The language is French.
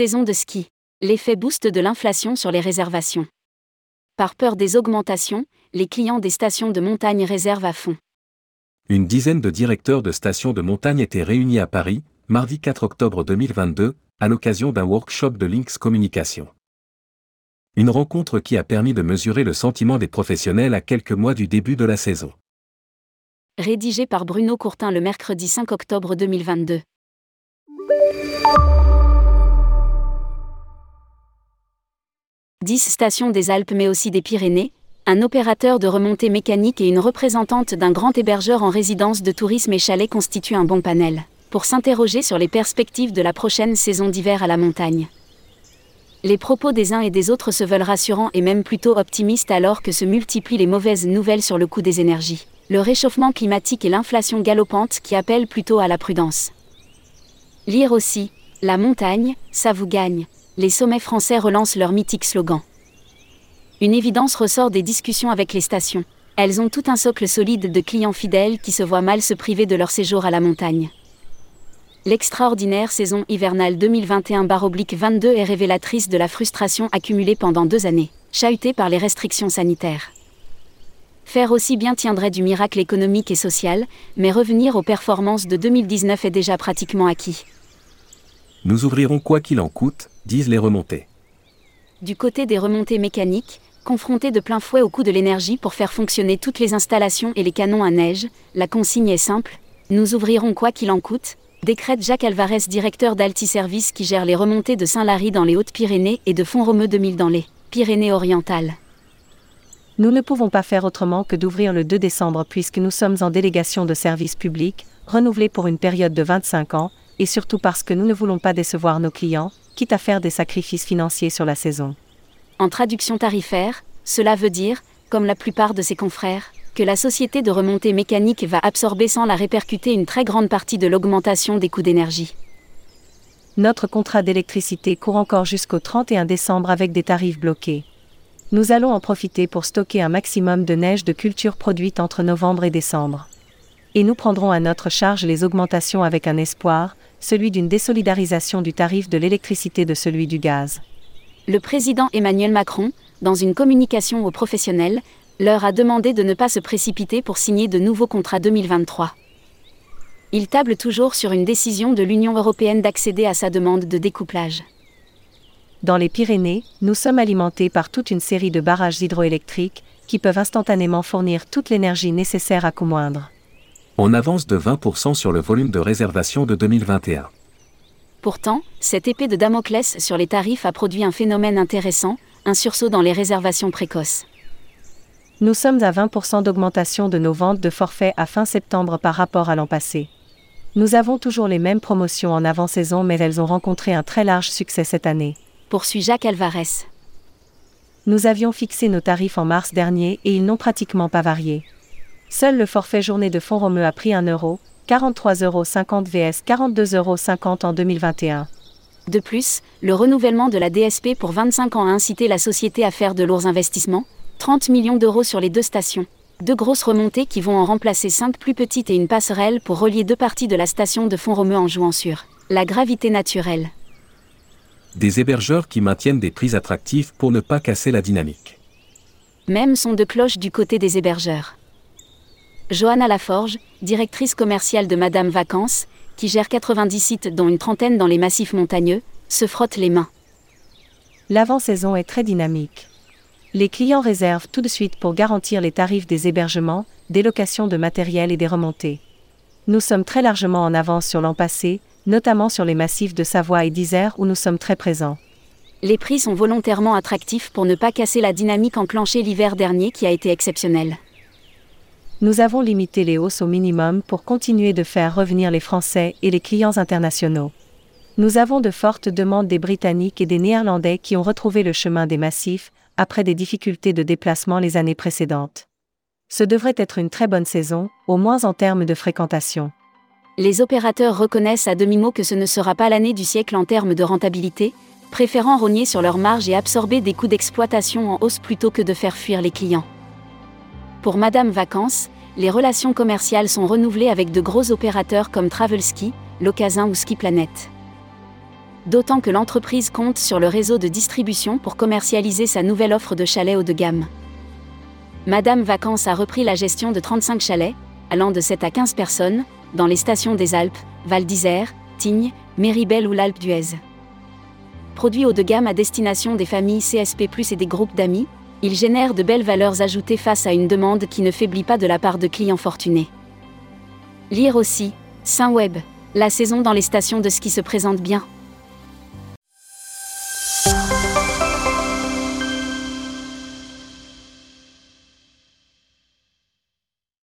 Saison de ski. L'effet boost de l'inflation sur les réservations. Par peur des augmentations, les clients des stations de montagne réservent à fond. Une dizaine de directeurs de stations de montagne étaient réunis à Paris, mardi 4 octobre 2022, à l'occasion d'un workshop de Lynx Communication. Une rencontre qui a permis de mesurer le sentiment des professionnels à quelques mois du début de la saison. Rédigé par Bruno Courtin le mercredi 5 octobre 2022. Dix stations des Alpes mais aussi des Pyrénées, un opérateur de remontée mécanique et une représentante d'un grand hébergeur en résidence de tourisme et chalet constituent un bon panel pour s'interroger sur les perspectives de la prochaine saison d'hiver à la montagne. Les propos des uns et des autres se veulent rassurants et même plutôt optimistes alors que se multiplient les mauvaises nouvelles sur le coût des énergies, le réchauffement climatique et l'inflation galopante qui appellent plutôt à la prudence. Lire aussi, La montagne, ça vous gagne. Les sommets français relancent leur mythique slogan. Une évidence ressort des discussions avec les stations. Elles ont tout un socle solide de clients fidèles qui se voient mal se priver de leur séjour à la montagne. L'extraordinaire saison hivernale 2021-22 est révélatrice de la frustration accumulée pendant deux années, chahutée par les restrictions sanitaires. Faire aussi bien tiendrait du miracle économique et social, mais revenir aux performances de 2019 est déjà pratiquement acquis. Nous ouvrirons quoi qu'il en coûte, disent les remontées. Du côté des remontées mécaniques, confrontées de plein fouet au coût de l'énergie pour faire fonctionner toutes les installations et les canons à neige, la consigne est simple nous ouvrirons quoi qu'il en coûte, décrète Jacques Alvarez, directeur d'Alti-Service qui gère les remontées de Saint-Lary dans les Hautes-Pyrénées et de Font-Romeu 2000 dans les Pyrénées-Orientales. Nous ne pouvons pas faire autrement que d'ouvrir le 2 décembre puisque nous sommes en délégation de service public, renouvelée pour une période de 25 ans, et surtout parce que nous ne voulons pas décevoir nos clients, quitte à faire des sacrifices financiers sur la saison. En traduction tarifaire, cela veut dire, comme la plupart de ses confrères, que la société de remontée mécanique va absorber sans la répercuter une très grande partie de l'augmentation des coûts d'énergie. Notre contrat d'électricité court encore jusqu'au 31 décembre avec des tarifs bloqués. Nous allons en profiter pour stocker un maximum de neige de culture produite entre novembre et décembre. Et nous prendrons à notre charge les augmentations avec un espoir, celui d'une désolidarisation du tarif de l'électricité de celui du gaz. Le président Emmanuel Macron, dans une communication aux professionnels, leur a demandé de ne pas se précipiter pour signer de nouveaux contrats 2023. Il table toujours sur une décision de l'Union européenne d'accéder à sa demande de découplage. Dans les Pyrénées, nous sommes alimentés par toute une série de barrages hydroélectriques qui peuvent instantanément fournir toute l'énergie nécessaire à coût On avance de 20% sur le volume de réservation de 2021. Pourtant, cette épée de Damoclès sur les tarifs a produit un phénomène intéressant, un sursaut dans les réservations précoces. Nous sommes à 20% d'augmentation de nos ventes de forfaits à fin septembre par rapport à l'an passé. Nous avons toujours les mêmes promotions en avant-saison mais elles ont rencontré un très large succès cette année. Poursuit Jacques Alvarez. Nous avions fixé nos tarifs en mars dernier et ils n'ont pratiquement pas varié. Seul le forfait journée de Font-Romeu a pris 1 euro, 43,50 euros vs 42,50 euros en 2021. De plus, le renouvellement de la DSP pour 25 ans a incité la société à faire de lourds investissements, 30 millions d'euros sur les deux stations. Deux grosses remontées qui vont en remplacer cinq plus petites et une passerelle pour relier deux parties de la station de Font-Romeu en jouant sur la gravité naturelle. Des hébergeurs qui maintiennent des prix attractifs pour ne pas casser la dynamique. Même son de cloche du côté des hébergeurs. Johanna Laforge, directrice commerciale de Madame Vacances, qui gère 90 sites dont une trentaine dans les massifs montagneux, se frotte les mains. L'avant-saison est très dynamique. Les clients réservent tout de suite pour garantir les tarifs des hébergements, des locations de matériel et des remontées. Nous sommes très largement en avance sur l'an passé, notamment sur les massifs de Savoie et d'Isère où nous sommes très présents. Les prix sont volontairement attractifs pour ne pas casser la dynamique enclenchée l'hiver dernier qui a été exceptionnelle. Nous avons limité les hausses au minimum pour continuer de faire revenir les Français et les clients internationaux. Nous avons de fortes demandes des Britanniques et des Néerlandais qui ont retrouvé le chemin des massifs, après des difficultés de déplacement les années précédentes. Ce devrait être une très bonne saison, au moins en termes de fréquentation. Les opérateurs reconnaissent à demi-mot que ce ne sera pas l'année du siècle en termes de rentabilité, préférant rogner sur leurs marges et absorber des coûts d'exploitation en hausse plutôt que de faire fuir les clients. Pour Madame Vacances, les relations commerciales sont renouvelées avec de gros opérateurs comme Travelski, Locasin ou Ski Planet. D'autant que l'entreprise compte sur le réseau de distribution pour commercialiser sa nouvelle offre de chalets haut de gamme. Madame Vacances a repris la gestion de 35 chalets, allant de 7 à 15 personnes, dans les stations des Alpes, Val d'Isère, Tignes, Méribel ou l'Alpe d'Huez. Produit haut de gamme à destination des familles CSP+, et des groupes d'amis, il génère de belles valeurs ajoutées face à une demande qui ne faiblit pas de la part de clients fortunés. Lire aussi, Saint Web, la saison dans les stations de ski se présente bien.